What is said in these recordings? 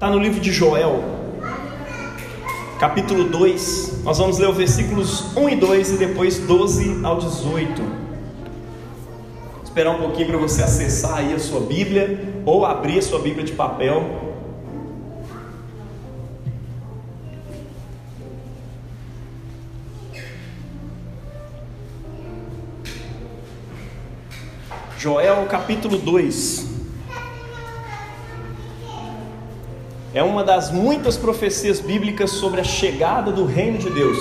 Está no livro de Joel, capítulo 2. Nós vamos ler os versículos 1 e 2 e depois 12 ao 18. Esperar um pouquinho para você acessar aí a sua Bíblia ou abrir a sua Bíblia de papel. Joel capítulo 2. É uma das muitas profecias bíblicas sobre a chegada do reino de Deus.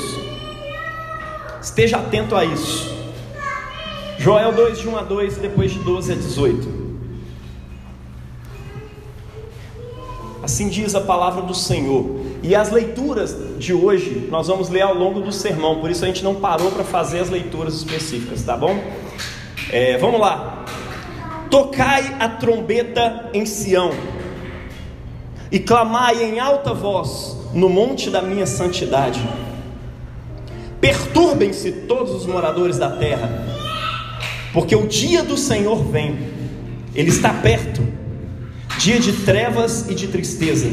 Esteja atento a isso. Joel 2, de 1 a 2 e depois de 12 a 18. Assim diz a palavra do Senhor. E as leituras de hoje nós vamos ler ao longo do sermão, por isso a gente não parou para fazer as leituras específicas, tá bom? É, vamos lá. Tocai a trombeta em Sião, e clamai em alta voz no monte da minha santidade. Perturbem-se todos os moradores da terra, porque o dia do Senhor vem, ele está perto dia de trevas e de tristeza,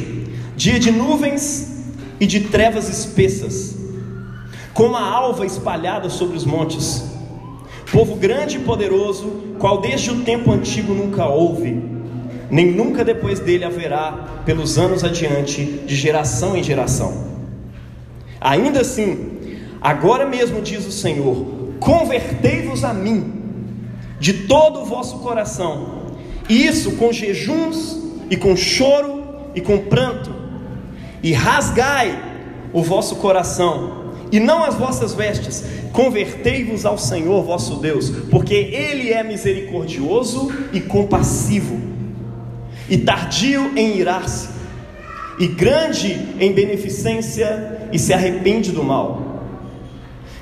dia de nuvens e de trevas espessas, como a alva espalhada sobre os montes povo grande e poderoso, qual desde o tempo antigo nunca houve, nem nunca depois dele haverá, pelos anos adiante, de geração em geração. Ainda assim, agora mesmo diz o Senhor: convertei-vos a mim de todo o vosso coração, e isso com jejuns e com choro e com pranto, e rasgai o vosso coração e não as vossas vestes. Convertei-vos ao Senhor vosso Deus, porque Ele é misericordioso e compassivo, e tardio em irar-se, e grande em beneficência, e se arrepende do mal.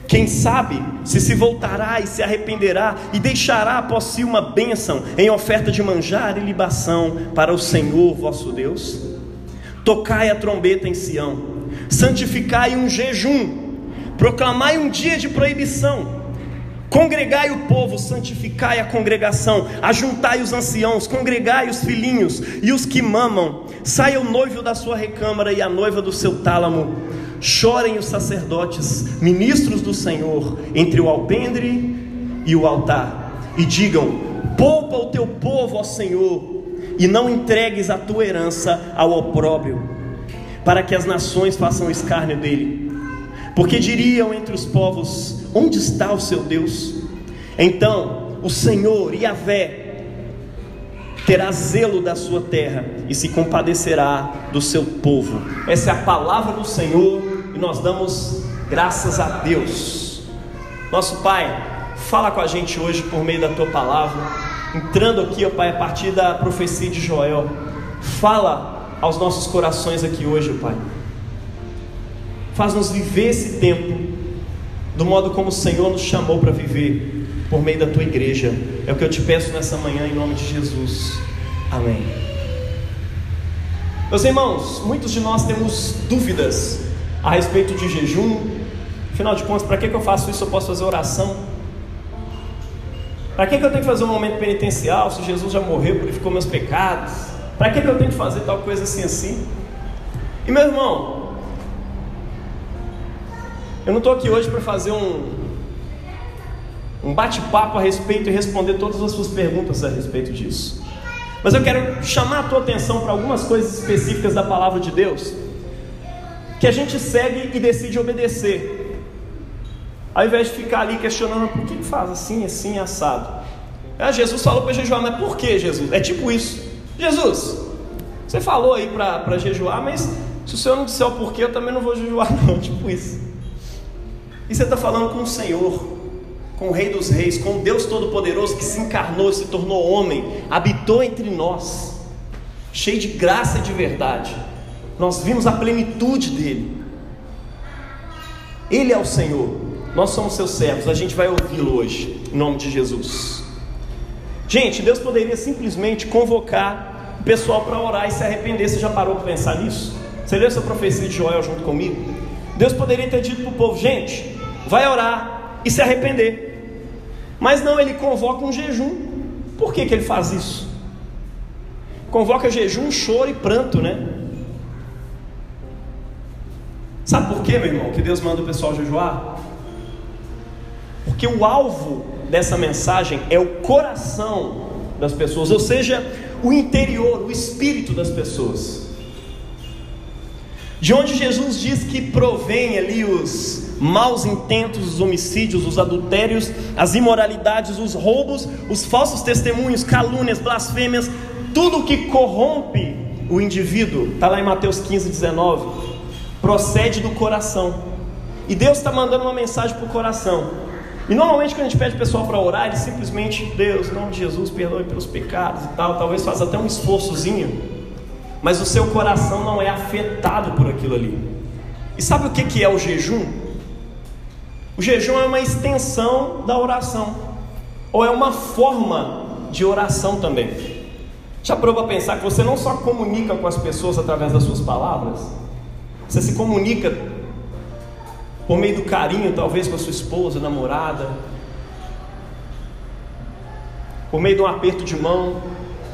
Quem sabe se se voltará e se arrependerá e deixará após si uma bênção em oferta de manjar e libação para o Senhor vosso Deus? Tocai a trombeta em Sião, santificai um jejum proclamai um dia de proibição, congregai o povo, santificai a congregação, ajuntai os anciãos, congregai os filhinhos e os que mamam, saia o noivo da sua recâmara e a noiva do seu tálamo, chorem os sacerdotes, ministros do Senhor, entre o alpendre e o altar, e digam: poupa o teu povo, ó Senhor, e não entregues a tua herança ao opróbrio, para que as nações façam escárnio dele. Porque diriam entre os povos: Onde está o seu Deus? Então o Senhor, Yahvé, terá zelo da sua terra e se compadecerá do seu povo. Essa é a palavra do Senhor e nós damos graças a Deus. Nosso Pai, fala com a gente hoje por meio da tua palavra, entrando aqui, ó Pai, a partir da profecia de Joel. Fala aos nossos corações aqui hoje, ó Pai Faz-nos viver esse tempo do modo como o Senhor nos chamou para viver, por meio da tua igreja. É o que eu te peço nessa manhã, em nome de Jesus. Amém. Meus irmãos, muitos de nós temos dúvidas a respeito de jejum. Afinal de contas, para que, que eu faço isso? Eu posso fazer oração? Para que, que eu tenho que fazer um momento penitencial se Jesus já morreu, purificou meus pecados? Para que, que eu tenho que fazer tal coisa assim assim? E meu irmão, eu não estou aqui hoje para fazer um, um bate-papo a respeito e responder todas as suas perguntas a respeito disso. Mas eu quero chamar a tua atenção para algumas coisas específicas da palavra de Deus que a gente segue e decide obedecer. Ao invés de ficar ali questionando por que faz assim, assim, assado. Ah, Jesus falou para jejuar, mas por que Jesus? É tipo isso. Jesus, você falou aí para jejuar, mas se o Senhor não disser o porquê, eu também não vou jejuar, não. Tipo isso. E você está falando com o Senhor, com o Rei dos Reis, com o Deus Todo-Poderoso que se encarnou, se tornou homem, habitou entre nós, cheio de graça e de verdade. Nós vimos a plenitude dele. Ele é o Senhor, nós somos seus servos, a gente vai ouvi-lo hoje, em nome de Jesus. Gente, Deus poderia simplesmente convocar o pessoal para orar e se arrepender. Você já parou para pensar nisso? Você leu essa profecia de Joel junto comigo? Deus poderia ter dito para o povo: gente, vai orar e se arrepender. Mas não, ele convoca um jejum. Por que, que ele faz isso? Convoca jejum, choro e pranto, né? Sabe por quê, meu irmão, que Deus manda o pessoal jejuar? Porque o alvo dessa mensagem é o coração das pessoas, ou seja, o interior, o espírito das pessoas. De onde Jesus diz que provém ali os maus intentos, os homicídios, os adultérios, as imoralidades, os roubos, os falsos testemunhos, calúnias, blasfêmias, tudo que corrompe o indivíduo, está lá em Mateus 15, 19, procede do coração. E Deus está mandando uma mensagem para o coração. E normalmente quando a gente pede o pessoal para orar, ele simplesmente, Deus, em nome de Jesus, perdoe pelos pecados e tal, talvez faça até um esforçozinho, mas o seu coração não é afetado por aquilo ali. E sabe o que, é o jejum? O jejum é uma extensão da oração, ou é uma forma de oração também. Já parou para pensar que você não só comunica com as pessoas através das suas palavras, você se comunica por meio do carinho, talvez com a sua esposa, namorada, por meio de um aperto de mão,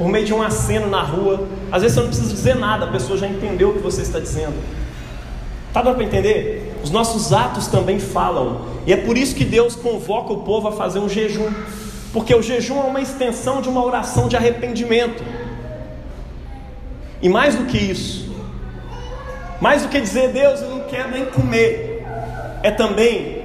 por meio de um aceno na rua. Às vezes você não precisa dizer nada, a pessoa já entendeu o que você está dizendo. Está dando para entender? Os nossos atos também falam, e é por isso que Deus convoca o povo a fazer um jejum, porque o jejum é uma extensão de uma oração de arrependimento. E mais do que isso, mais do que dizer, Deus, eu não quero nem comer, é também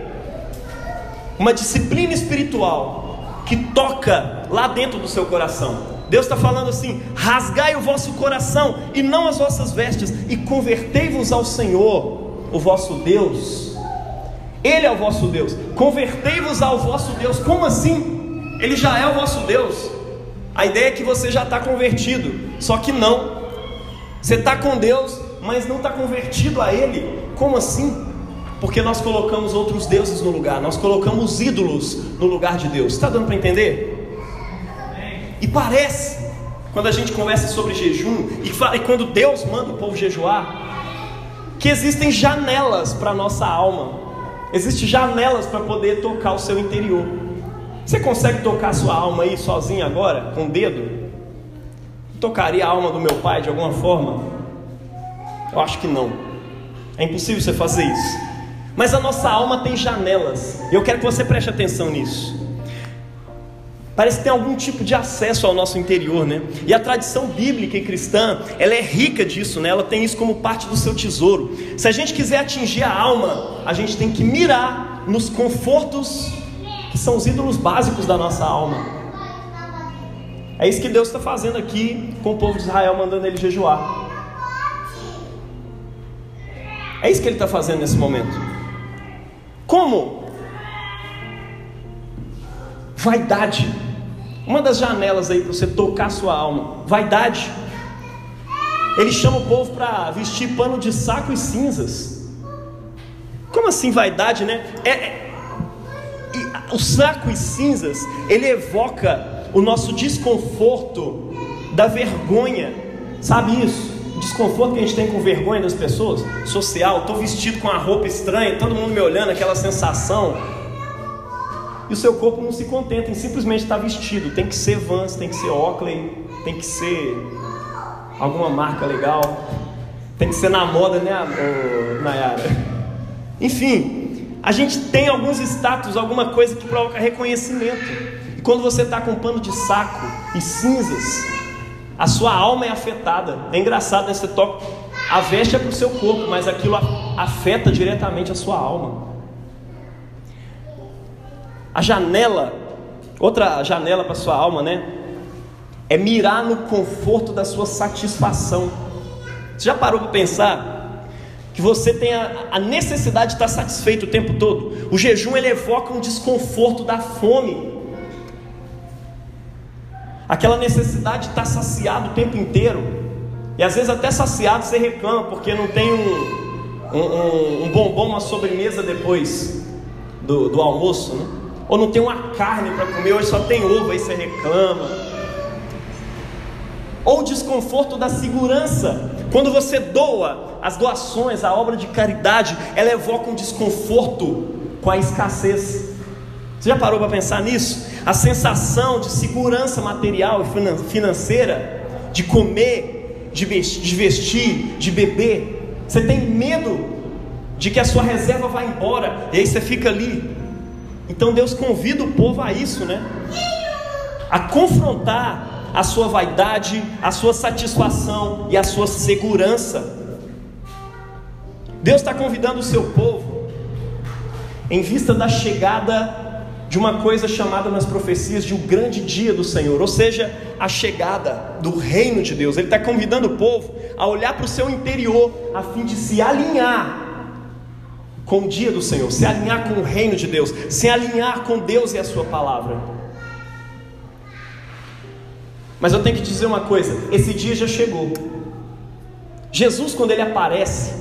uma disciplina espiritual que toca lá dentro do seu coração. Deus está falando assim: rasgai o vosso coração e não as vossas vestes, e convertei-vos ao Senhor, o vosso Deus. Ele é o vosso Deus. Convertei-vos ao vosso Deus. Como assim? Ele já é o vosso Deus. A ideia é que você já está convertido, só que não. Você está com Deus, mas não está convertido a Ele. Como assim? Porque nós colocamos outros deuses no lugar, nós colocamos ídolos no lugar de Deus. Está dando para entender? E parece, quando a gente conversa sobre jejum, e, fala, e quando Deus manda o povo jejuar, que existem janelas para a nossa alma, existem janelas para poder tocar o seu interior. Você consegue tocar a sua alma aí sozinho agora, com o dedo? Tocaria a alma do meu pai de alguma forma? Eu acho que não. É impossível você fazer isso. Mas a nossa alma tem janelas. Eu quero que você preste atenção nisso. Parece que tem algum tipo de acesso ao nosso interior, né? E a tradição bíblica e cristã, ela é rica disso, né? Ela tem isso como parte do seu tesouro. Se a gente quiser atingir a alma, a gente tem que mirar nos confortos que são os ídolos básicos da nossa alma. É isso que Deus está fazendo aqui com o povo de Israel, mandando ele jejuar. É isso que ele está fazendo nesse momento. Como? Vaidade. Uma das janelas aí para você tocar sua alma. Vaidade. Ele chama o povo para vestir pano de saco e cinzas. Como assim vaidade, né? É, é, o saco e cinzas, ele evoca o nosso desconforto da vergonha. Sabe isso? desconforto que a gente tem com vergonha das pessoas, social, estou vestido com uma roupa estranha, todo mundo me olhando, aquela sensação. E o seu corpo não se contenta em simplesmente estar vestido. Tem que ser Vans, tem que ser Oakley, tem que ser alguma marca legal, tem que ser na moda, né, Nayara? Enfim, a gente tem alguns status, alguma coisa que provoca reconhecimento. E quando você está com um pano de saco e cinzas, a sua alma é afetada. É engraçado, né? Você toca. A veste é para o seu corpo, mas aquilo afeta diretamente a sua alma. A janela, outra janela para sua alma, né? É mirar no conforto da sua satisfação. Você já parou para pensar que você tem a, necessidade de estar satisfeito o tempo todo? O jejum ele evoca um desconforto da fome aquela necessidade de estar saciado o tempo inteiro, e às vezes até saciado você reclama porque não tem um, um, um bombom, uma sobremesa depois do, do almoço, né? Ou não tem uma carne para comer, hoje só tem ovo, aí você reclama. Ou o desconforto da segurança, quando você doa as doações, a obra de caridade, ela evoca um desconforto com a escassez. Você já parou para pensar nisso? A sensação de segurança material e financeira, de comer, de vestir, de beber. Você tem medo de que a sua reserva vai embora, e aí você fica ali. Então Deus convida o povo a isso, né? A confrontar a sua vaidade, a sua satisfação e a sua segurança. Deus está convidando o seu povo, em vista da chegada de uma coisa chamada nas profecias de o um grande dia do Senhor, ou seja, a chegada do reino de Deus. Ele está convidando o povo a olhar para o seu interior, a fim de se alinhar com o dia do Senhor, se alinhar com o reino de Deus, se alinhar com Deus e a Sua palavra. Mas eu tenho que dizer uma coisa: esse dia já chegou. Jesus, quando ele aparece,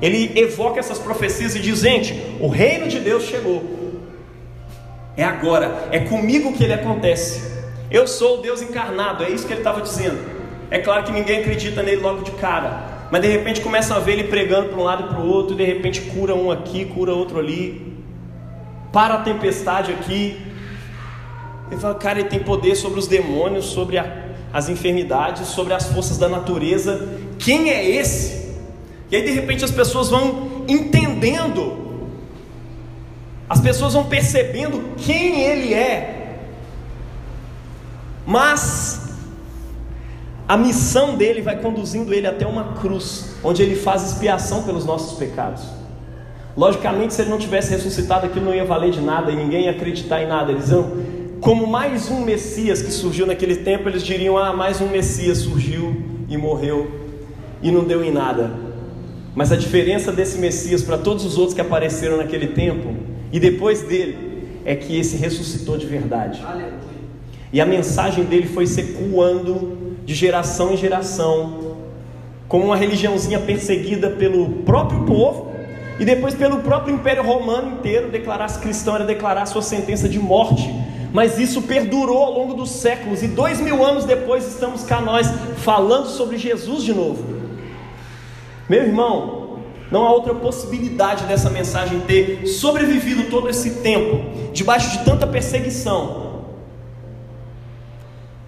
ele evoca essas profecias e diz: gente, o reino de Deus chegou. É agora, é comigo que ele acontece. Eu sou o Deus encarnado, é isso que ele estava dizendo. É claro que ninguém acredita nele logo de cara, mas de repente começa a ver ele pregando para um lado e para o outro, e de repente cura um aqui, cura outro ali, para a tempestade aqui. Ele fala, cara, ele tem poder sobre os demônios, sobre a, as enfermidades, sobre as forças da natureza. Quem é esse? E aí de repente as pessoas vão entendendo as pessoas vão percebendo quem ele é. Mas a missão dele vai conduzindo ele até uma cruz, onde ele faz expiação pelos nossos pecados. Logicamente, se ele não tivesse ressuscitado, aquilo não ia valer de nada e ninguém ia acreditar em nada. Eles iam, como mais um Messias que surgiu naquele tempo, eles diriam: Ah, mais um Messias surgiu e morreu e não deu em nada. Mas a diferença desse Messias para todos os outros que apareceram naquele tempo e depois dele é que esse ressuscitou de verdade. E a mensagem dele foi secuando de geração em geração, como uma religiãozinha perseguida pelo próprio povo e depois pelo próprio Império Romano inteiro. Declarar-se cristão era declarar sua sentença de morte. Mas isso perdurou ao longo dos séculos, e dois mil anos depois estamos cá nós falando sobre Jesus de novo. Meu irmão, não há outra possibilidade dessa mensagem ter sobrevivido todo esse tempo, debaixo de tanta perseguição.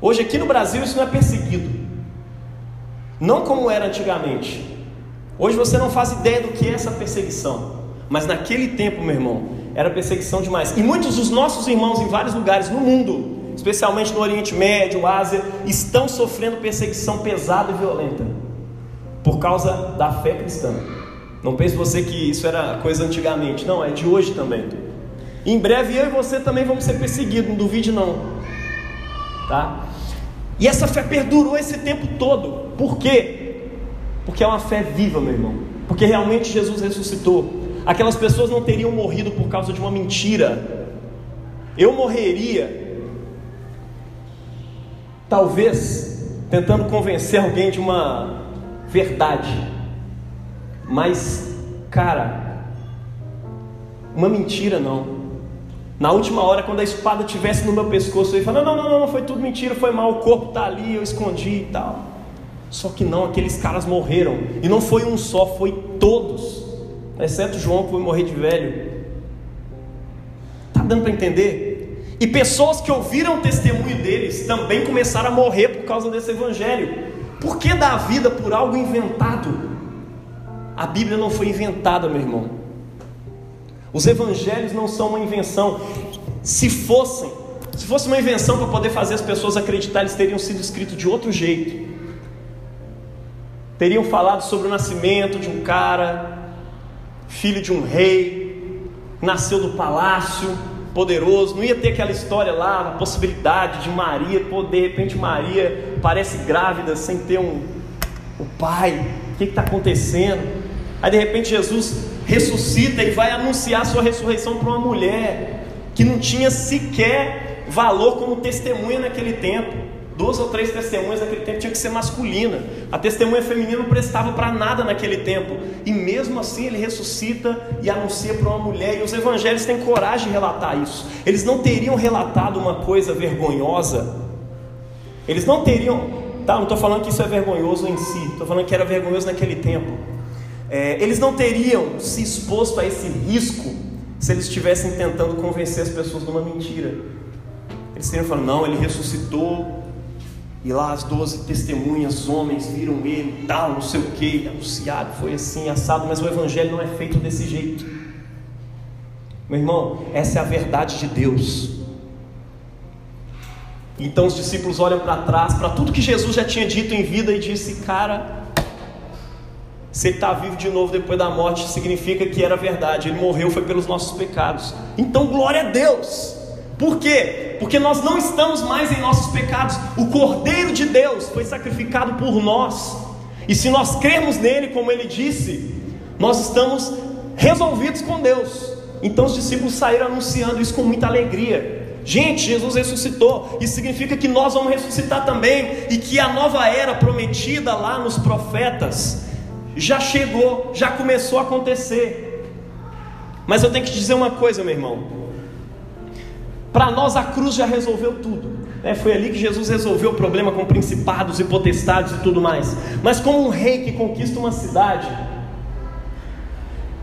Hoje, aqui no Brasil, isso não é perseguido, não como era antigamente. Hoje você não faz ideia do que é essa perseguição, mas naquele tempo, meu irmão, era perseguição demais. E muitos dos nossos irmãos em vários lugares no mundo, especialmente no Oriente Médio, Ásia, estão sofrendo perseguição pesada e violenta por causa da fé cristã. Não pense você que isso era coisa antigamente. Não, é de hoje também. Em breve eu e você também vamos ser perseguidos, não duvide não. Tá? E essa fé perdurou esse tempo todo. Por quê? Porque é uma fé viva, meu irmão. Porque realmente Jesus ressuscitou. Aquelas pessoas não teriam morrido por causa de uma mentira. Eu morreria, talvez, tentando convencer alguém de uma verdade mas, cara, uma mentira não. Na última hora, quando a espada tivesse no meu pescoço, eu ia não, não, não, não, foi tudo mentira, foi mal, o corpo está ali, eu escondi e tal. Só que não, aqueles caras morreram. E não foi um só, foi todos. Exceto João que foi morrer de velho. Tá dando para entender? E pessoas que ouviram o testemunho deles também começaram a morrer por causa desse evangelho. Por que dar a vida por algo inventado? A Bíblia não foi inventada, meu irmão. Os evangelhos não são uma invenção. Se fossem, se fosse uma invenção para poder fazer as pessoas acreditar, eles teriam sido escritos de outro jeito. Teriam falado sobre o nascimento de um cara, filho de um rei, nasceu do palácio, poderoso. Não ia ter aquela história lá, a possibilidade de Maria, pô, de repente Maria parece grávida sem ter um o pai. O que está acontecendo? Aí de repente Jesus ressuscita e vai anunciar sua ressurreição para uma mulher que não tinha sequer valor como testemunha naquele tempo. Duas ou três testemunhas naquele tempo tinha que ser masculina. A testemunha feminina não prestava para nada naquele tempo. E mesmo assim ele ressuscita e anuncia para uma mulher. E os evangelhos têm coragem de relatar isso. Eles não teriam relatado uma coisa vergonhosa. Eles não teriam. Tá, não estou falando que isso é vergonhoso em si. Estou falando que era vergonhoso naquele tempo. É, eles não teriam se exposto a esse risco se eles estivessem tentando convencer as pessoas de uma mentira. Eles teriam falado: não, ele ressuscitou E lá as doze testemunhas, homens, viram ele, tal, não sei o que, anunciado, foi assim, assado, mas o evangelho não é feito desse jeito. Meu irmão, essa é a verdade de Deus. Então os discípulos olham para trás, para tudo que Jesus já tinha dito em vida e disse: Cara, se ele está vivo de novo depois da morte, significa que era verdade, ele morreu foi pelos nossos pecados. Então, glória a Deus. Por quê? Porque nós não estamos mais em nossos pecados. O Cordeiro de Deus foi sacrificado por nós. E se nós crermos nele, como ele disse, nós estamos resolvidos com Deus. Então os discípulos saíram anunciando isso com muita alegria. Gente, Jesus ressuscitou. Isso significa que nós vamos ressuscitar também e que a nova era prometida lá nos profetas já chegou, já começou a acontecer. Mas eu tenho que te dizer uma coisa, meu irmão. Para nós a cruz já resolveu tudo. É, foi ali que Jesus resolveu o problema com principados e potestades e tudo mais. Mas como um rei que conquista uma cidade,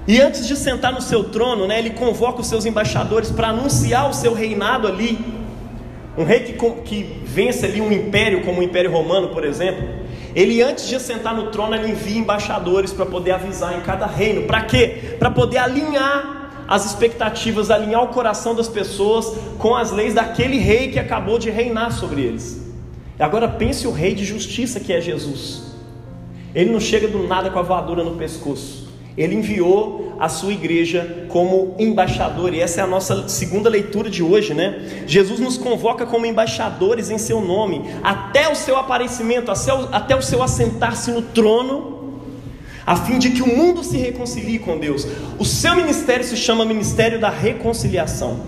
e antes de sentar no seu trono, né, ele convoca os seus embaixadores para anunciar o seu reinado ali. Um rei que, que vence ali um império, como o Império Romano, por exemplo. Ele, antes de sentar no trono, envia embaixadores para poder avisar em cada reino. Para quê? Para poder alinhar as expectativas, alinhar o coração das pessoas com as leis daquele rei que acabou de reinar sobre eles. Agora pense o rei de justiça que é Jesus. Ele não chega do nada com a voadora no pescoço. Ele enviou a sua igreja como embaixador, e essa é a nossa segunda leitura de hoje, né? Jesus nos convoca como embaixadores em seu nome, até o seu aparecimento, até o seu assentar-se no trono, a fim de que o mundo se reconcilie com Deus. O seu ministério se chama Ministério da Reconciliação.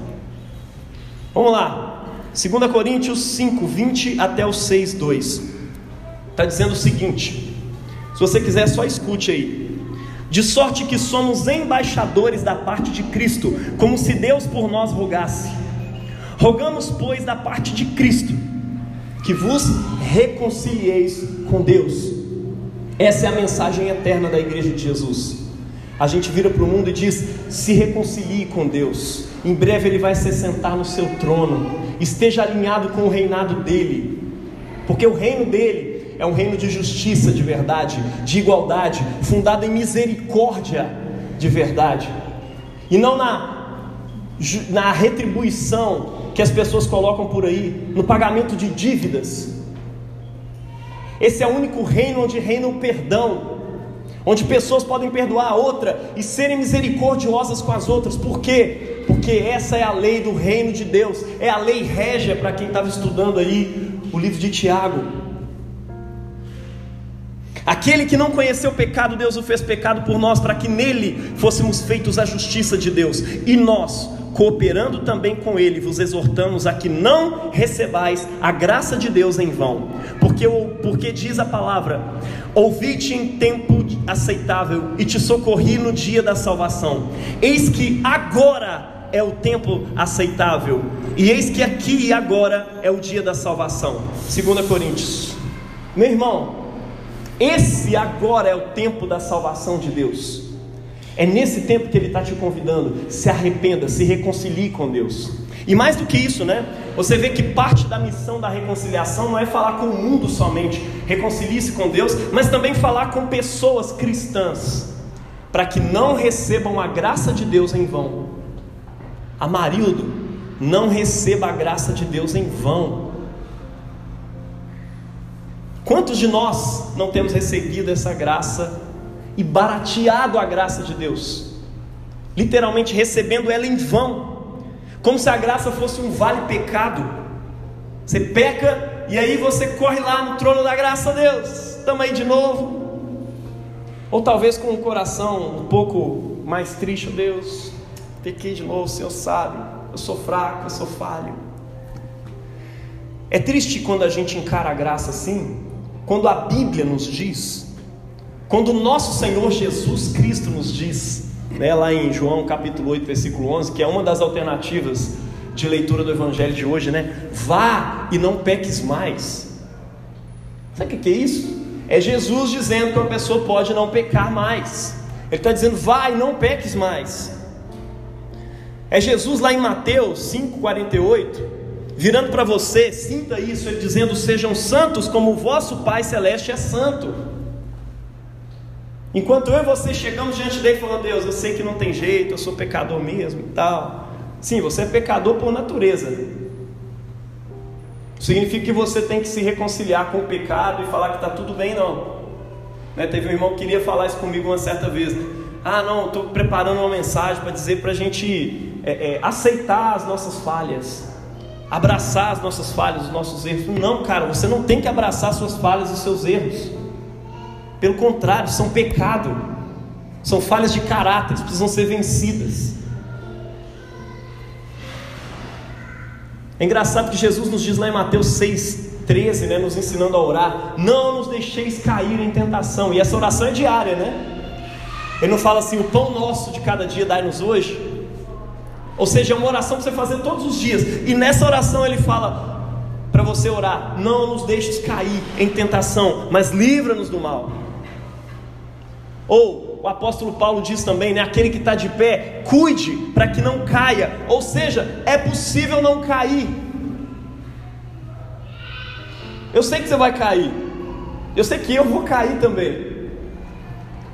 Vamos lá, 2 Coríntios 5, 20 até o 6, 2. Está dizendo o seguinte: se você quiser, só escute aí de sorte que somos embaixadores da parte de Cristo, como se Deus por nós rogasse. Rogamos, pois, da parte de Cristo, que vos reconcilieis com Deus. Essa é a mensagem eterna da igreja de Jesus. A gente vira para o mundo e diz: se reconcilie com Deus. Em breve ele vai se sentar no seu trono. Esteja alinhado com o reinado dele, porque o reino dele é um reino de justiça de verdade, de igualdade, fundado em misericórdia de verdade, e não na, na retribuição que as pessoas colocam por aí, no pagamento de dívidas. Esse é o único reino onde reina o perdão, onde pessoas podem perdoar a outra e serem misericordiosas com as outras, por quê? Porque essa é a lei do reino de Deus, é a lei régia para quem estava estudando aí o livro de Tiago. Aquele que não conheceu o pecado, Deus o fez pecado por nós, para que nele fôssemos feitos a justiça de Deus. E nós, cooperando também com ele, vos exortamos a que não recebais a graça de Deus em vão. Porque, porque diz a palavra: Ouvi-te em tempo aceitável e te socorri no dia da salvação. Eis que agora é o tempo aceitável, e eis que aqui e agora é o dia da salvação. 2 Coríntios. Meu irmão, esse agora é o tempo da salvação de Deus. É nesse tempo que Ele está te convidando. Se arrependa, se reconcilie com Deus. E mais do que isso, né? Você vê que parte da missão da reconciliação não é falar com o mundo somente, reconcilie-se com Deus, mas também falar com pessoas cristãs, para que não recebam a graça de Deus em vão. Amarildo, não receba a graça de Deus em vão. Quantos de nós não temos recebido essa graça e barateado a graça de Deus? Literalmente recebendo ela em vão, como se a graça fosse um vale pecado. Você peca e aí você corre lá no trono da graça, Deus, estamos aí de novo. Ou talvez com o coração um pouco mais triste, Deus, pequei de novo, o Senhor sabe, eu sou fraco, eu sou falho. É triste quando a gente encara a graça assim, quando a Bíblia nos diz, quando o nosso Senhor Jesus Cristo nos diz, né, lá em João capítulo 8, versículo 11, que é uma das alternativas de leitura do Evangelho de hoje, né? Vá e não peques mais. Sabe o que é isso? É Jesus dizendo que uma pessoa pode não pecar mais. Ele está dizendo, vá e não peques mais. É Jesus lá em Mateus 5,48 virando para você, sinta isso, ele dizendo: Sejam santos como o vosso Pai Celeste é santo. Enquanto eu e você chegamos diante dele falando: Deus, eu sei que não tem jeito, eu sou pecador mesmo e tal. Sim, você é pecador por natureza. Significa que você tem que se reconciliar com o pecado e falar que está tudo bem, não. Né? Teve um irmão que queria falar isso comigo uma certa vez. Né? Ah, não, estou preparando uma mensagem para dizer para a gente é, é, aceitar as nossas falhas, abraçar as nossas falhas, os nossos erros. Não, cara, você não tem que abraçar suas falhas e seus erros. Pelo contrário, são pecado, são falhas de caráter, precisam ser vencidas. É engraçado que Jesus nos diz lá em Mateus 6, 13, né, nos ensinando a orar: Não nos deixeis cair em tentação. E essa oração é diária, né? Ele não fala assim: O pão nosso de cada dia dai-nos hoje. Ou seja, é uma oração para você fazer todos os dias. E nessa oração ele fala para você orar: Não nos deixes cair em tentação, mas livra-nos do mal. Ou o apóstolo Paulo diz também, né? Aquele que está de pé, cuide para que não caia. Ou seja, é possível não cair. Eu sei que você vai cair. Eu sei que eu vou cair também.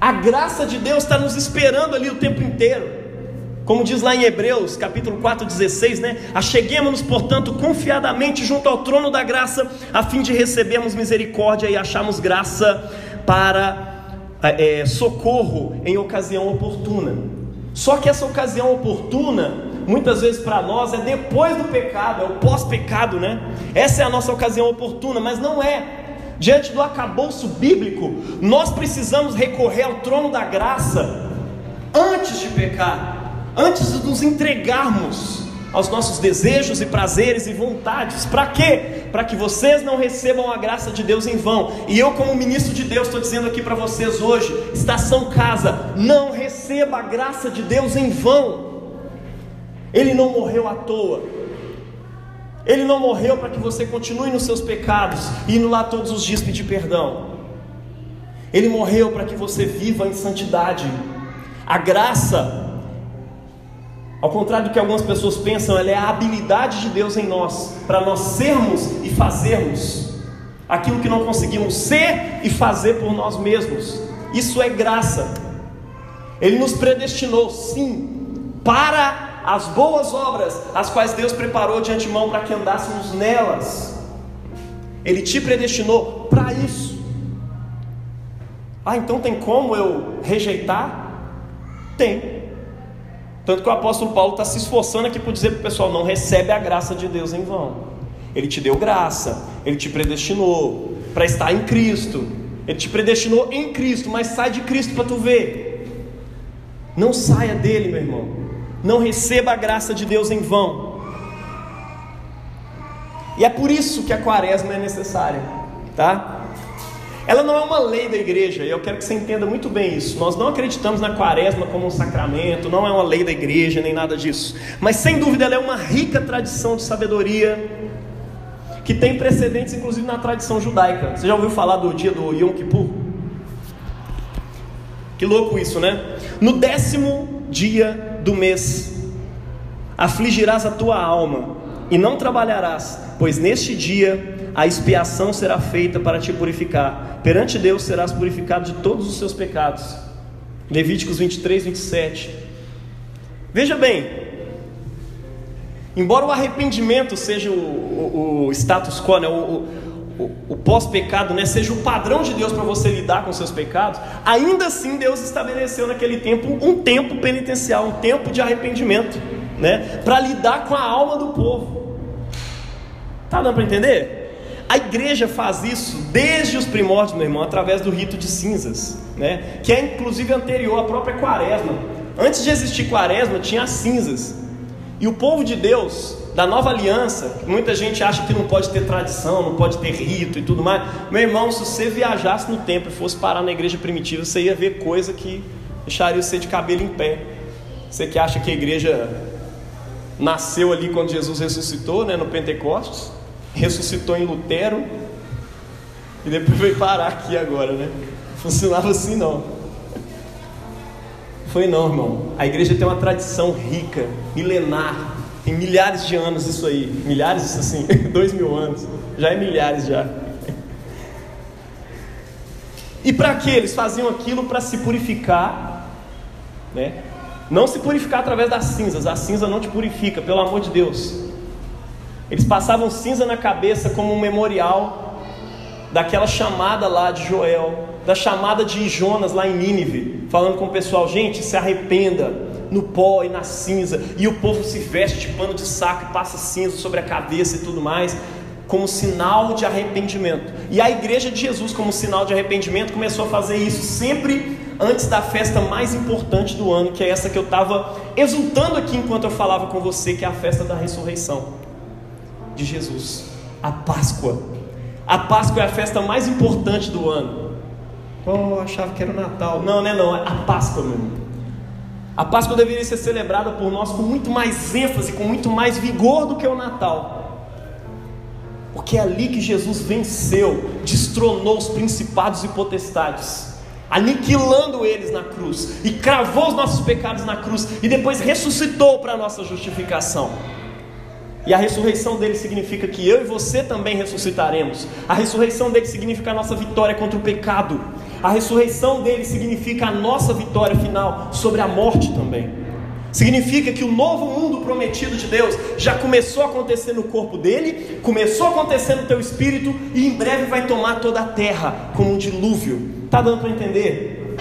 A graça de Deus está nos esperando ali o tempo inteiro. Como diz lá em Hebreus, capítulo 4, 16, né? Acheguemos-nos, portanto, confiadamente junto ao trono da graça, a fim de recebermos misericórdia e acharmos graça para é, é, socorro em ocasião oportuna. Só que essa ocasião oportuna, muitas vezes para nós, é depois do pecado, é o pós-pecado, né? Essa é a nossa ocasião oportuna, mas não é. Diante do acabouço bíblico, nós precisamos recorrer ao trono da graça antes de pecar, antes de nos entregarmos aos nossos desejos e prazeres e vontades. Para quê? Para que vocês não recebam a graça de Deus em vão. E eu, como ministro de Deus, estou dizendo aqui para vocês hoje, estação casa, não receba a graça de Deus em vão. Ele não morreu à toa. Ele não morreu para que você continue nos seus pecados e indo lá todos os dias pedir perdão. Ele morreu para que você viva em santidade. A graça ao contrário do que algumas pessoas pensam, ela é a habilidade de Deus em nós, para nós sermos e fazermos aquilo que não conseguimos ser e fazer por nós mesmos. Isso é graça. Ele nos predestinou, sim, para as boas obras, as quais Deus preparou de antemão para que andássemos nelas. Ele te predestinou para isso. Ah, então tem como eu rejeitar? Tem. Tanto que o apóstolo Paulo está se esforçando aqui por dizer para o pessoal: não recebe a graça de Deus em vão. Ele te deu graça, ele te predestinou para estar em Cristo. Ele te predestinou em Cristo, mas sai de Cristo para tu ver. Não saia dele, meu irmão. Não receba a graça de Deus em vão. E é por isso que a quaresma é necessária, tá? Ela não é uma lei da igreja, e eu quero que você entenda muito bem isso. Nós não acreditamos na quaresma como um sacramento, não é uma lei da igreja, nem nada disso. Mas sem dúvida ela é uma rica tradição de sabedoria, que tem precedentes inclusive na tradição judaica. Você já ouviu falar do dia do Yom Kippur? Que louco isso, né? No décimo dia do mês, afligirás a tua alma e não trabalharás, pois neste dia a expiação será feita para te purificar. Perante Deus serás purificado de todos os seus pecados. Levíticos 23, 27. Veja bem, embora o arrependimento seja o, o, o status quo, né, o, o, pós-pecado, né, seja o padrão de Deus para você lidar com seus pecados, ainda assim Deus estabeleceu naquele tempo um tempo penitencial, um tempo de arrependimento, né, para lidar com a alma do povo. Tá dando para entender? A igreja faz isso desde os primórdios, meu irmão, através do rito de cinzas, né? que é inclusive anterior à própria quaresma. Antes de existir quaresma, tinha as cinzas. E o povo de Deus, da nova aliança, muita gente acha que não pode ter tradição, não pode ter rito e tudo mais. Meu irmão, se você viajasse no tempo e fosse parar na igreja primitiva, você ia ver coisa que deixaria você de cabelo em pé. Você que acha que a igreja nasceu ali quando Jesus ressuscitou, né, no Pentecostes ressuscitou em Lutero e depois veio parar aqui agora, né? Funcionava assim não. Foi não, irmão. A igreja tem uma tradição rica, milenar, Tem milhares de anos isso aí. Milhares, assim, dois mil anos. Já é milhares já. E para que eles faziam aquilo para se purificar, né? Não se purificar através das cinzas. A cinza não te purifica, pelo amor de Deus. Eles passavam cinza na cabeça como um memorial daquela chamada lá de Joel, da chamada de Jonas lá em Nínive, falando com o pessoal: gente, se arrependa no pó e na cinza. E o povo se veste de pano de saco e passa cinza sobre a cabeça e tudo mais como sinal de arrependimento. E a igreja de Jesus, como sinal de arrependimento, começou a fazer isso sempre antes da festa mais importante do ano, que é essa que eu estava exultando aqui enquanto eu falava com você, que é a festa da ressurreição de Jesus, a Páscoa. A Páscoa é a festa mais importante do ano. Oh, achava que era o Natal. Não, não é não, é a Páscoa, meu irmão. A Páscoa deveria ser celebrada por nós com muito mais ênfase, com muito mais vigor do que o Natal. Porque é ali que Jesus venceu, destronou os principados e potestades, aniquilando eles na cruz, e cravou os nossos pecados na cruz, e depois ressuscitou para a nossa justificação. E a ressurreição dele significa que eu e você também ressuscitaremos. A ressurreição dele significa a nossa vitória contra o pecado. A ressurreição dele significa a nossa vitória final sobre a morte também. Significa que o novo mundo prometido de Deus já começou a acontecer no corpo dele, começou a acontecer no teu espírito e em breve vai tomar toda a terra como um dilúvio. Tá dando para entender?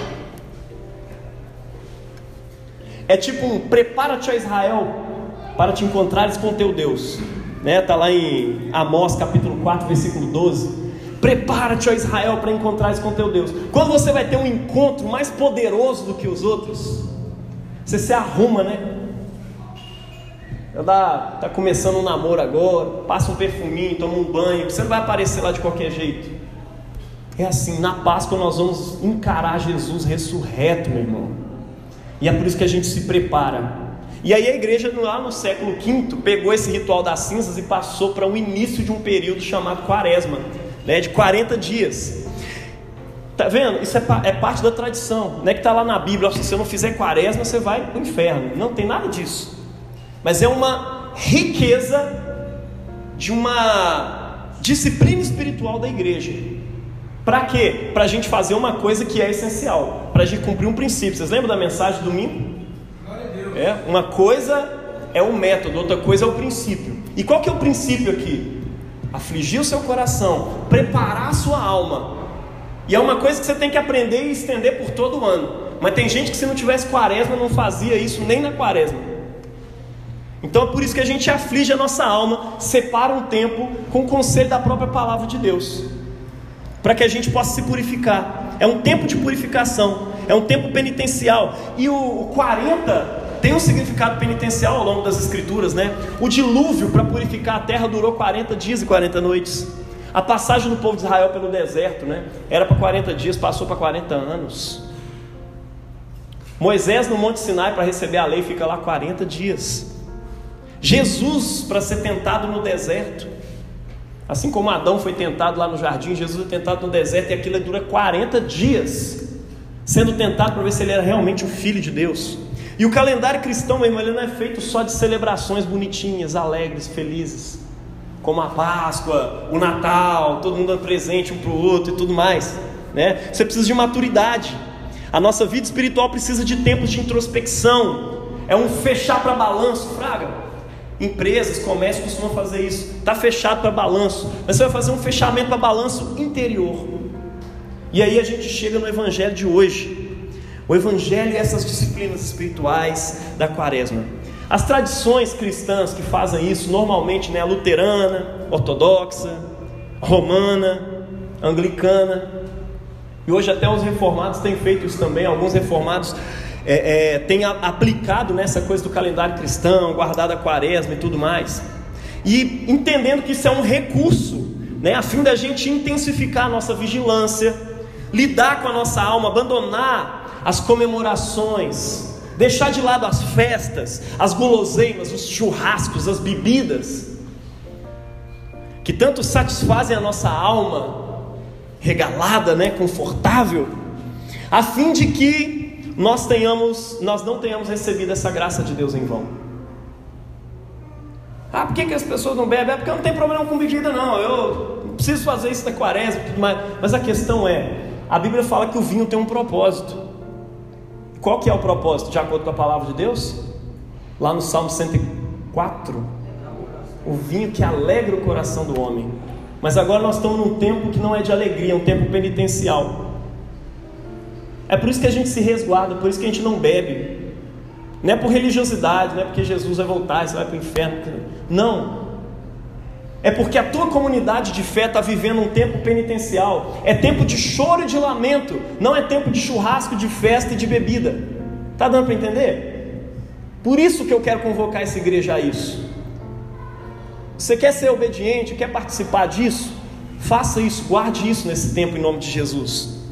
É tipo um prepara-te a Israel para te encontrares com teu Deus. Né? Tá lá em Amós capítulo 4, versículo 12. Prepara-te, ó Israel, para encontrares com teu Deus. Quando você vai ter um encontro mais poderoso do que os outros, você se arruma, né? Está tá começando um namoro agora, passa um perfuminho, toma um banho, você não vai aparecer lá de qualquer jeito. É assim, na Páscoa nós vamos encarar Jesus ressurreto, meu irmão. E é por isso que a gente se prepara. E aí a igreja lá no século V pegou esse ritual das cinzas e passou para o início de um período chamado quaresma, né, de 40 dias. Tá vendo? Isso é, é parte da tradição. Não é que está lá na Bíblia, se você não fizer quaresma, você vai para o inferno. Não tem nada disso. Mas é uma riqueza de uma disciplina espiritual da igreja. Para quê? Para a gente fazer uma coisa que é essencial. Para a gente cumprir um princípio. Vocês lembram da mensagem de domingo? É, uma coisa é o método, outra coisa é o princípio. E qual que é o princípio aqui? Afligir o seu coração, preparar a sua alma e é uma coisa que você tem que aprender e estender por todo o ano. Mas tem gente que se não tivesse quaresma não fazia isso nem na quaresma. Então é por isso que a gente aflige a nossa alma, separa um tempo com o conselho da própria palavra de Deus, para que a gente possa se purificar. É um tempo de purificação, é um tempo penitencial. E o, o 40 tem um significado penitencial ao longo das escrituras, né? O dilúvio para purificar a terra durou 40 dias e 40 noites. A passagem do povo de Israel pelo deserto, né? Era para 40 dias, passou para 40 anos. Moisés no Monte Sinai para receber a lei fica lá 40 dias. Jesus para ser tentado no deserto. Assim como Adão foi tentado lá no jardim, Jesus é tentado no deserto e aquilo dura 40 dias, sendo tentado para ver se ele era realmente o filho de Deus. E o calendário cristão, meu irmão, ele não é feito só de celebrações bonitinhas, alegres, felizes como a Páscoa, o Natal, todo mundo dando presente um para o outro e tudo mais. Né? Você precisa de maturidade. A nossa vida espiritual precisa de tempos de introspecção. É um fechar para balanço, fraga. Empresas, comércio costumam fazer isso. Está fechado para balanço. Mas você vai fazer um fechamento para balanço interior. E aí a gente chega no Evangelho de hoje. O Evangelho é essas disciplinas espirituais da quaresma. As tradições cristãs que fazem isso, normalmente, né, luterana, ortodoxa, romana, anglicana, e hoje até os reformados têm feito isso também, alguns reformados é, é, têm aplicado nessa coisa do calendário cristão, guardado a quaresma e tudo mais, e entendendo que isso é um recurso, né, a fim da gente intensificar a nossa vigilância, lidar com a nossa alma, abandonar as comemorações, deixar de lado as festas, as guloseimas, os churrascos, as bebidas, que tanto satisfazem a nossa alma regalada, né, confortável, a fim de que nós tenhamos, nós não tenhamos recebido essa graça de Deus em vão. por que, que as pessoas não bebem? É porque eu não tenho problema com bebida, não. Eu preciso fazer isso na quaresma. Mas a questão é: a Bíblia fala que o vinho tem um propósito. Qual que é o propósito, de acordo com a palavra de Deus? Lá no Salmo 104, o vinho que alegra o coração do homem. Mas agora nós estamos num tempo que não é de alegria, é um tempo penitencial. É por isso que a gente se resguarda, por isso que a gente não bebe. Não é por religiosidade, não é porque Jesus vai voltar e você vai para o inferno. Não. É porque a tua comunidade de fé está vivendo um tempo penitencial. É tempo de choro e de lamento. Não é tempo de churrasco, de festa e de bebida. Está dando para entender? Por isso que eu quero convocar essa igreja a isso. Você quer ser obediente, quer participar disso? Faça isso, guarde isso nesse tempo em nome de Jesus.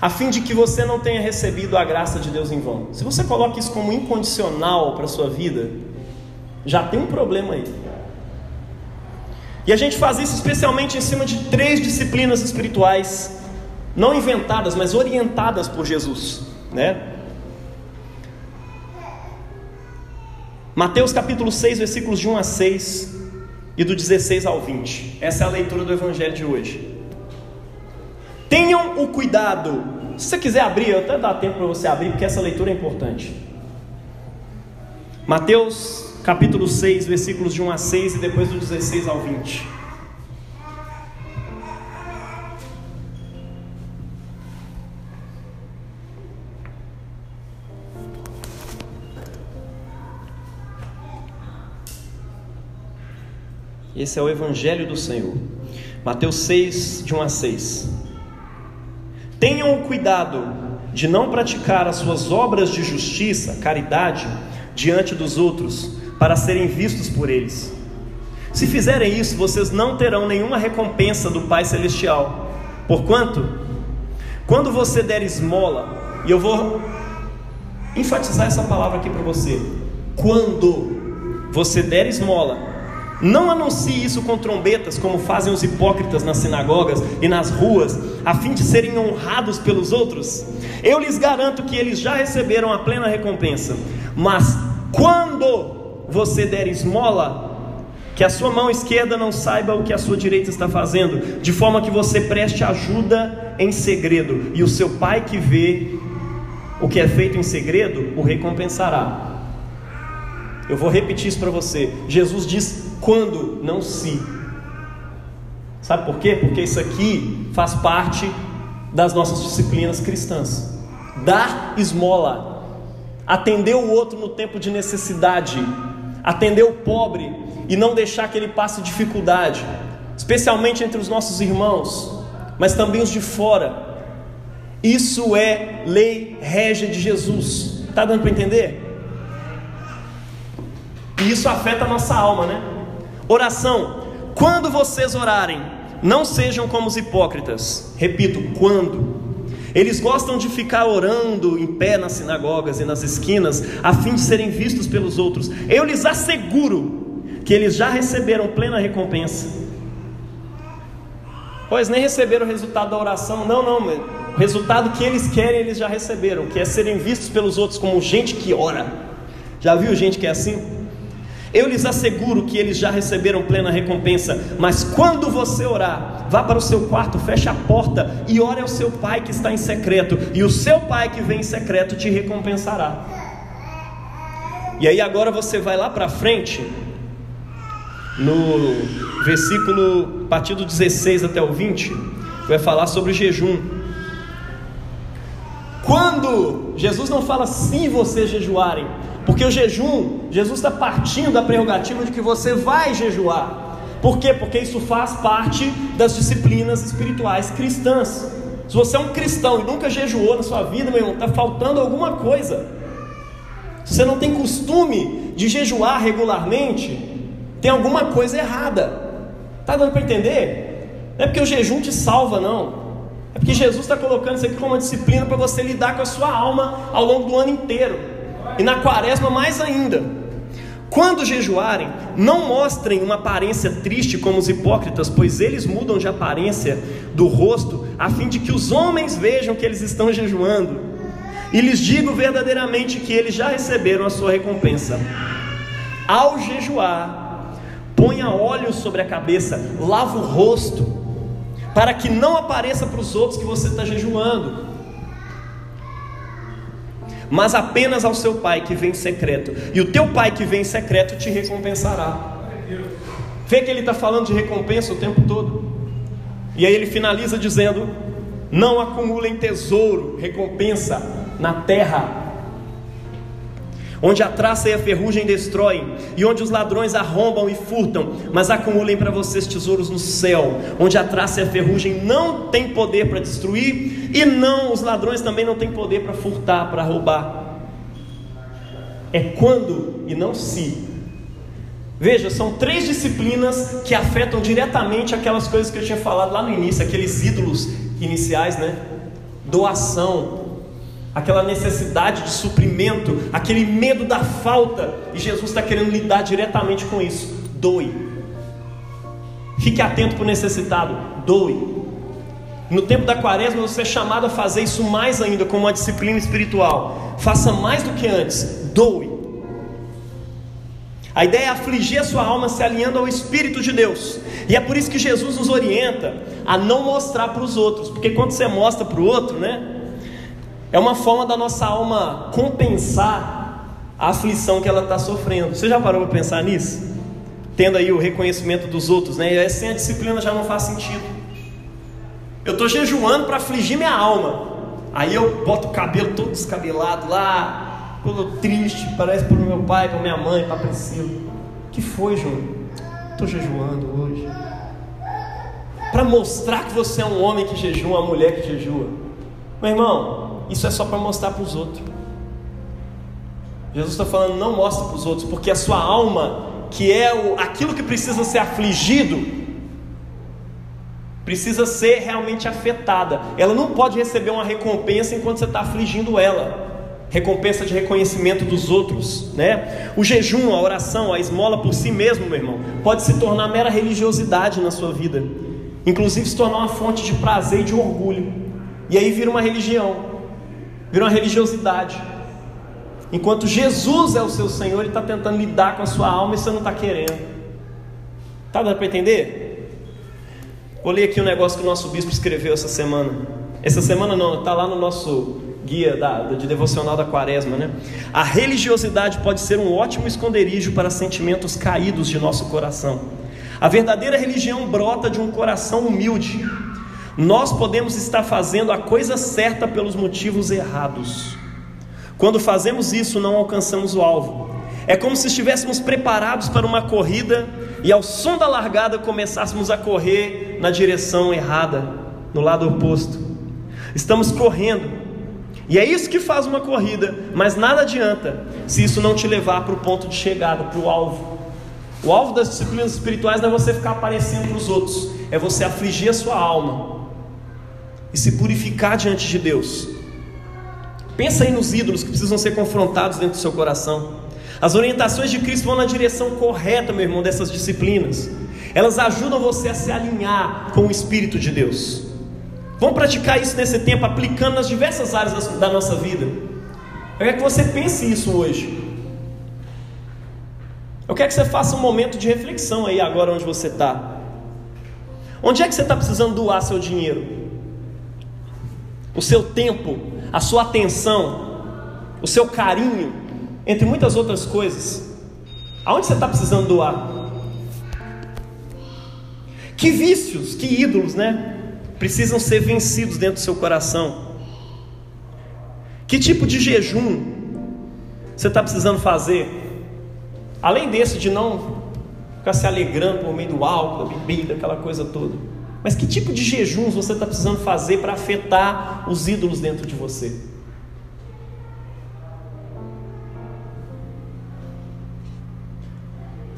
a fim de que você não tenha recebido a graça de Deus em vão. Se você coloca isso como incondicional para a sua vida, já tem um problema aí. E a gente faz isso especialmente em cima de três disciplinas espirituais, não inventadas, mas orientadas por Jesus, né? Mateus capítulo 6, versículos de 1 a 6 e do 16 ao 20. Essa é a leitura do evangelho de hoje. Tenham o cuidado. Se você quiser abrir, eu até dá tempo para você abrir, porque essa leitura é importante. Mateus capítulo 6, versículos de 1 a 6 e depois do 16 ao 20. Esse é o Evangelho do Senhor. Mateus 6, de 1 a 6. Tenham cuidado de não praticar as suas obras de justiça, caridade, diante dos outros, para serem vistos por eles. Se fizerem isso, vocês não terão nenhuma recompensa do Pai Celestial. Porquanto, quando você der esmola, e eu vou enfatizar essa palavra aqui para você, quando você der esmola, não anuncie isso com trombetas, como fazem os hipócritas nas sinagogas e nas ruas, a fim de serem honrados pelos outros. Eu lhes garanto que eles já receberam a plena recompensa. Mas quando você der esmola, que a sua mão esquerda não saiba o que a sua direita está fazendo, de forma que você preste ajuda em segredo, e o seu pai que vê o que é feito em segredo o recompensará. Eu vou repetir isso para você. Jesus diz quando, não se. Sabe por quê? Porque isso aqui faz parte das nossas disciplinas cristãs. Dar esmola, atender o outro no tempo de necessidade, atender o pobre e não deixar que ele passe dificuldade, especialmente entre os nossos irmãos, mas também os de fora. Isso é lei régia de Jesus. Está dando para entender? E isso afeta a nossa alma, né? Oração. Quando vocês orarem, não sejam como os hipócritas. Repito, quando. Eles gostam de ficar orando em pé nas sinagogas e nas esquinas, a fim de serem vistos pelos outros. Eu lhes asseguro que eles já receberam plena recompensa. Pois nem receberam o resultado da oração, não, não, o resultado que eles querem, eles já receberam, que é serem vistos pelos outros como gente que ora. Já viu gente que é assim? Eu lhes asseguro que eles já receberam plena recompensa. Mas quando você orar, vá para o seu quarto, feche a porta e ore ao seu pai que está em secreto, e o seu pai que vem em secreto te recompensará. E aí agora você vai lá para frente, no versículo, a partir do 16 até o 20, vai falar sobre o jejum. Quando Jesus não fala se vocês jejuarem, porque o jejum, Jesus está partindo da prerrogativa de que você vai jejuar. Por quê? Porque isso faz parte das disciplinas espirituais cristãs. Se você é um cristão e nunca jejuou na sua vida, meu irmão, está faltando alguma coisa. Se você não tem costume de jejuar regularmente, tem alguma coisa errada. Está dando para entender? Não é porque o jejum te salva, não. É porque Jesus está colocando isso aqui como uma disciplina para você lidar com a sua alma ao longo do ano inteiro e na quaresma mais ainda. Quando jejuarem, não mostrem uma aparência triste como os hipócritas, pois eles mudam de aparência do rosto, a fim de que os homens vejam que eles estão jejuando. E lhes digo verdadeiramente que eles já receberam a sua recompensa. Ao jejuar, ponha óleo sobre a cabeça, lava o rosto, para que não apareça para os outros que você está jejuando, mas apenas ao seu pai que vem em secreto, e o teu pai que vem em secreto te recompensará. Vê que ele está falando de recompensa o tempo todo, e aí ele finaliza dizendo: Não acumulem tesouro, recompensa na terra, onde a traça e a ferrugem destroem, e onde os ladrões arrombam e furtam, mas acumulem para vocês tesouros no céu, onde a traça e a ferrugem não têm poder para destruir, e não os ladrões também não têm poder para furtar, para roubar. É quando e não se. Veja, são três disciplinas que afetam diretamente aquelas coisas que eu tinha falado lá no início, aqueles ídolos iniciais, né? Doação, aquela necessidade de suprimento, aquele medo da falta, e Jesus está querendo lidar diretamente com isso. Doe. Fique atento para o necessitado, doe. No tempo da quaresma, você é chamado a fazer isso mais ainda, como uma disciplina espiritual. Faça mais do que antes, doe. A ideia é afligir a sua alma se alinhando ao Espírito de Deus. E é por isso que Jesus nos orienta a não mostrar para os outros, porque quando você mostra para o outro, né? É uma forma da nossa alma compensar a aflição que ela está sofrendo. Você já parou para pensar nisso? Tendo aí o reconhecimento dos outros, né? E sem a disciplina já não faz sentido. Eu estou jejuando para afligir minha alma. Aí eu boto o cabelo todo descabelado lá, todo triste, parece para o meu pai, para minha mãe, para Priscila. que foi, João? Estou jejuando hoje. Para mostrar que você é um homem que jejua, uma mulher que jejua. Meu irmão, isso é só para mostrar para os outros. Jesus está falando, não mostre para os outros, porque a sua alma, que é o, aquilo que precisa ser afligido, precisa ser realmente afetada. Ela não pode receber uma recompensa enquanto você está afligindo ela. Recompensa de reconhecimento dos outros, né? O jejum, a oração, a esmola por si mesmo, meu irmão, pode se tornar mera religiosidade na sua vida, inclusive se tornar uma fonte de prazer e de orgulho, e aí vira uma religião vira uma religiosidade. Enquanto Jesus é o seu Senhor, Ele está tentando lidar com a sua alma e você não está querendo. Tá dando para entender? Vou ler aqui um negócio que o nosso bispo escreveu essa semana. Essa semana não, está lá no nosso guia da, de devocional da quaresma, né? A religiosidade pode ser um ótimo esconderijo para sentimentos caídos de nosso coração. A verdadeira religião brota de um coração humilde, nós podemos estar fazendo a coisa certa pelos motivos errados. Quando fazemos isso, não alcançamos o alvo. É como se estivéssemos preparados para uma corrida e, ao som da largada, começássemos a correr na direção errada, no lado oposto. Estamos correndo, e é isso que faz uma corrida, mas nada adianta se isso não te levar para o ponto de chegada, para o alvo. O alvo das disciplinas espirituais não é você ficar aparecendo para os outros, é você afligir a sua alma e se purificar diante de Deus. Pensa aí nos ídolos que precisam ser confrontados dentro do seu coração. As orientações de Cristo vão na direção correta, meu irmão, dessas disciplinas. Elas ajudam você a se alinhar com o Espírito de Deus. Vamos praticar isso nesse tempo, aplicando nas diversas áreas da nossa vida. Eu quero que você pense isso hoje. Eu quero que você faça um momento de reflexão aí agora onde você está. Onde é que você está precisando doar seu dinheiro? O seu tempo, a sua atenção, o seu carinho, entre muitas outras coisas. Aonde você está precisando doar? Que vícios, que ídolos, né? Precisam ser vencidos dentro do seu coração. Que tipo de jejum você está precisando fazer? Além desse de não ficar se alegrando por meio do álcool, da bebida, aquela coisa toda. Mas que tipo de jejuns você está precisando fazer para afetar os ídolos dentro de você?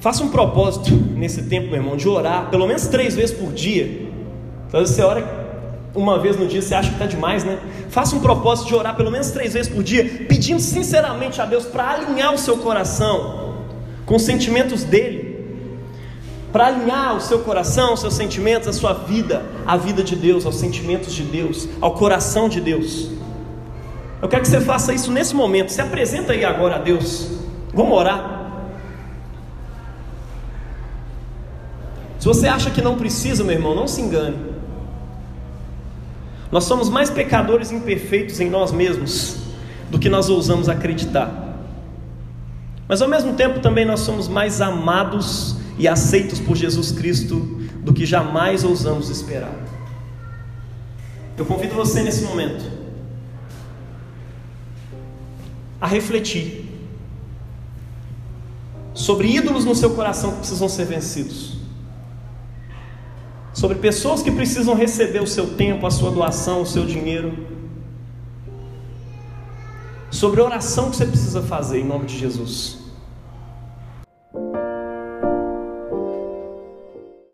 Faça um propósito nesse tempo, meu irmão, de orar pelo menos três vezes por dia. Então você ora uma vez no dia, você acha que está demais, né? Faça um propósito de orar pelo menos três vezes por dia, pedindo sinceramente a Deus para alinhar o seu coração com os sentimentos dele para alinhar o seu coração, os seus sentimentos, a sua vida, à vida de Deus, aos sentimentos de Deus, ao coração de Deus. Eu quero que você faça isso nesse momento. Se apresenta aí agora a Deus. Vamos orar. Se você acha que não precisa, meu irmão, não se engane. Nós somos mais pecadores imperfeitos em nós mesmos do que nós ousamos acreditar. Mas ao mesmo tempo também nós somos mais amados e aceitos por Jesus Cristo do que jamais ousamos esperar. Eu convido você nesse momento a refletir sobre ídolos no seu coração que precisam ser vencidos sobre pessoas que precisam receber o seu tempo, a sua doação, o seu dinheiro, sobre oração que você precisa fazer em nome de Jesus.